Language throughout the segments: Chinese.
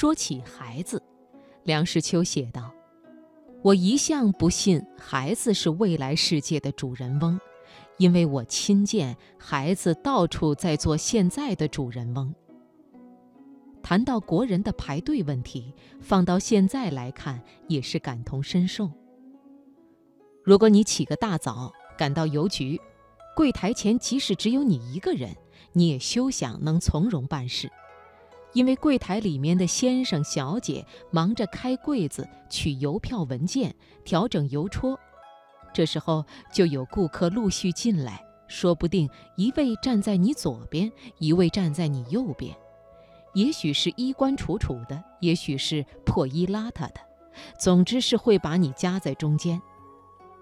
说起孩子，梁实秋写道：“我一向不信孩子是未来世界的主人翁，因为我亲见孩子到处在做现在的主人翁。”谈到国人的排队问题，放到现在来看也是感同身受。如果你起个大早赶到邮局，柜台前即使只有你一个人，你也休想能从容办事，因为柜台里面的先生小姐忙着开柜子、取邮票文件、调整邮戳，这时候就有顾客陆续进来，说不定一位站在你左边，一位站在你右边。也许是衣冠楚楚的，也许是破衣邋遢的，总之是会把你夹在中间。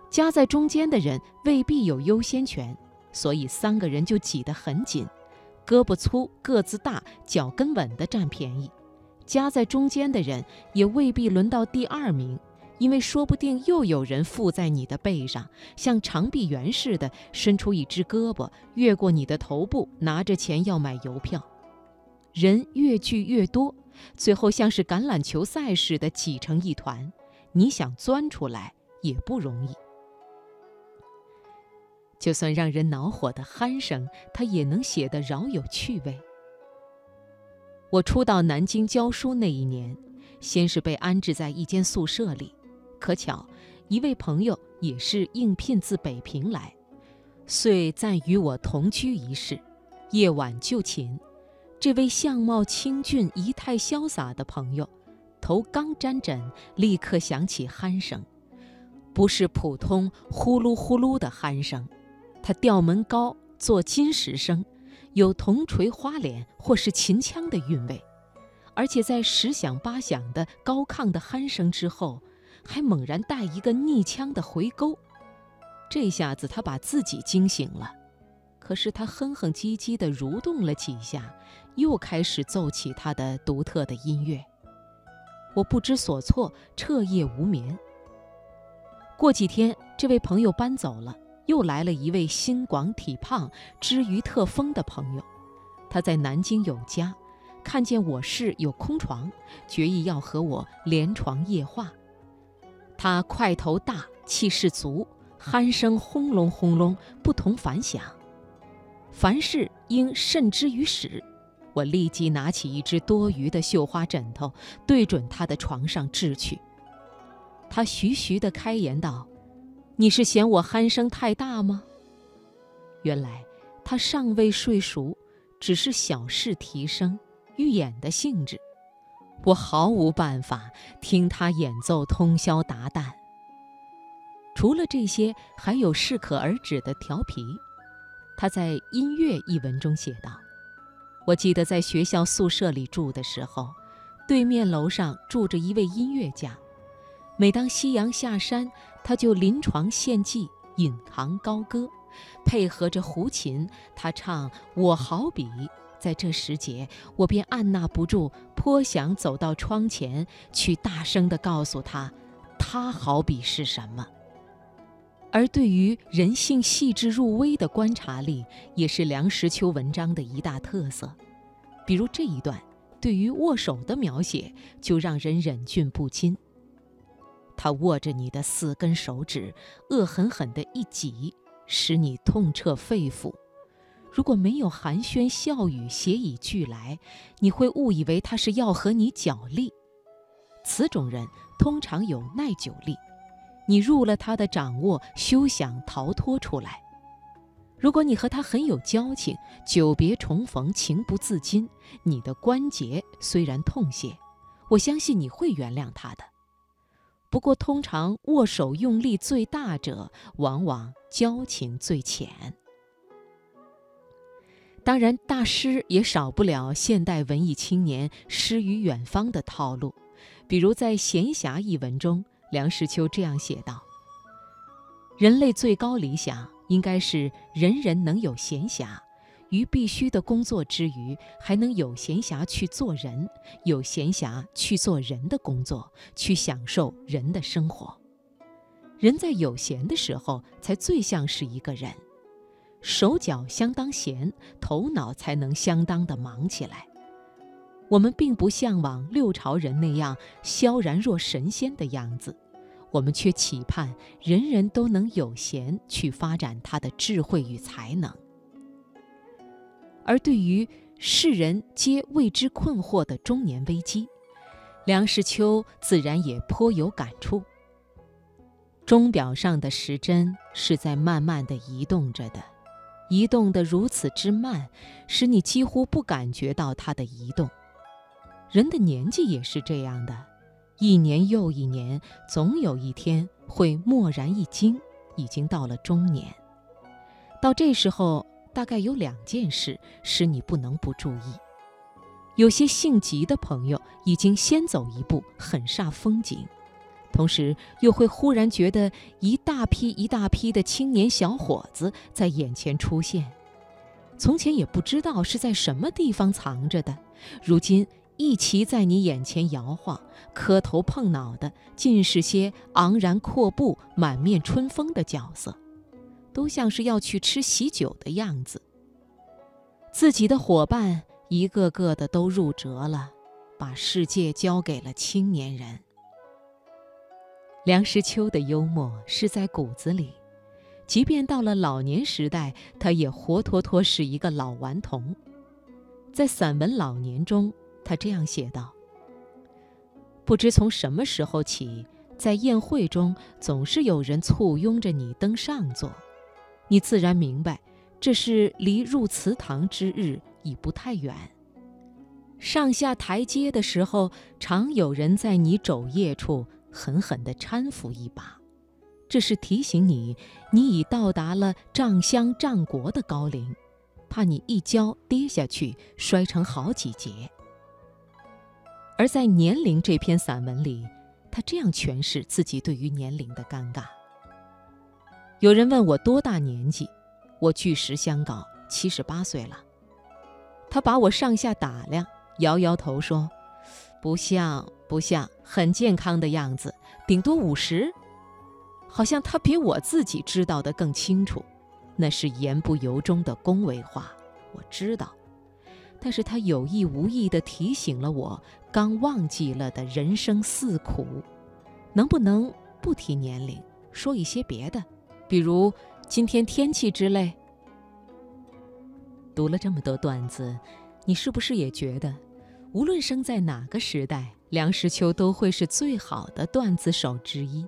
夹在中间的人未必有优先权，所以三个人就挤得很紧，胳膊粗、个子大、脚跟稳的占便宜。夹在中间的人也未必轮到第二名，因为说不定又有人附在你的背上，像长臂猿似的伸出一只胳膊，越过你的头部，拿着钱要买邮票。人越聚越多，最后像是橄榄球赛似的挤成一团，你想钻出来也不容易。就算让人恼火的鼾声，他也能写得饶有趣味。我初到南京教书那一年，先是被安置在一间宿舍里，可巧一位朋友也是应聘自北平来，遂暂与我同居一室，夜晚就寝。这位相貌清俊、仪态潇洒的朋友，头刚沾枕，立刻响起鼾声，不是普通呼噜呼噜的鼾声，他调门高，做金石声，有铜锤花脸或是秦腔的韵味，而且在十响八响的高亢的鼾声之后，还猛然带一个逆腔的回勾，这下子他把自己惊醒了。可是他哼哼唧唧地蠕动了几下，又开始奏起他的独特的音乐。我不知所措，彻夜无眠。过几天，这位朋友搬走了，又来了一位心广体胖、知于特丰的朋友。他在南京有家，看见我室有空床，决意要和我连床夜话。他块头大，气势足，鼾声轰隆轰隆，不同凡响。凡事应慎之于始。我立即拿起一只多余的绣花枕头，对准他的床上掷去。他徐徐地开言道：“你是嫌我鼾声太大吗？”原来他尚未睡熟，只是小事提升，欲演的性质。我毫无办法，听他演奏通宵达旦。除了这些，还有适可而止的调皮。他在《音乐》一文中写道：“我记得在学校宿舍里住的时候，对面楼上住着一位音乐家。每当夕阳下山，他就临床献技，引吭高歌，配合着胡琴，他唱《我好比》。在这时节，我便按捺不住，颇想走到窗前去，大声地告诉他，他好比是什么。”而对于人性细致入微的观察力，也是梁实秋文章的一大特色。比如这一段对于握手的描写，就让人忍俊不禁。他握着你的四根手指，恶狠狠地一挤，使你痛彻肺腑。如果没有寒暄笑语谐以俱来，你会误以为他是要和你角力。此种人通常有耐久力。你入了他的掌握，休想逃脱出来。如果你和他很有交情，久别重逢，情不自禁，你的关节虽然痛些，我相信你会原谅他的。不过，通常握手用力最大者，往往交情最浅。当然，大师也少不了现代文艺青年诗与远方的套路，比如在《闲暇》一文中。梁实秋这样写道：“人类最高理想应该是人人能有闲暇，于必须的工作之余，还能有闲暇去做人，有闲暇去做人的工作，去享受人的生活。人在有闲的时候，才最像是一个人，手脚相当闲，头脑才能相当的忙起来。我们并不向往六朝人那样萧然若神仙的样子，我们却期盼人人都能有闲去发展他的智慧与才能。而对于世人皆为之困惑的中年危机，梁实秋自然也颇有感触。钟表上的时针是在慢慢的移动着的，移动的如此之慢，使你几乎不感觉到它的移动。人的年纪也是这样的，一年又一年，总有一天会蓦然一惊，已经到了中年。到这时候，大概有两件事使你不能不注意：有些性急的朋友已经先走一步，很煞风景；同时又会忽然觉得一大批一大批的青年小伙子在眼前出现，从前也不知道是在什么地方藏着的，如今。一齐在你眼前摇晃，磕头碰脑的，尽是些昂然阔步、满面春风的角色，都像是要去吃喜酒的样子。自己的伙伴一个个的都入辙了，把世界交给了青年人。梁实秋的幽默是在骨子里，即便到了老年时代，他也活脱脱是一个老顽童，在散文老年中。他这样写道：“不知从什么时候起，在宴会中总是有人簇拥着你登上座，你自然明白，这是离入祠堂之日已不太远。上下台阶的时候，常有人在你肘腋处狠狠地搀扶一把，这是提醒你，你已到达了丈乡丈国的高龄，怕你一跤跌下去，摔成好几截。”而在《年龄》这篇散文里，他这样诠释自己对于年龄的尴尬。有人问我多大年纪，我据实相告，七十八岁了。他把我上下打量，摇摇头说：“不像，不像，很健康的样子，顶多五十。”好像他比我自己知道的更清楚，那是言不由衷的恭维话。我知道。但是他有意无意地提醒了我刚忘记了的人生四苦，能不能不提年龄，说一些别的，比如今天天气之类？读了这么多段子，你是不是也觉得，无论生在哪个时代，梁实秋都会是最好的段子手之一？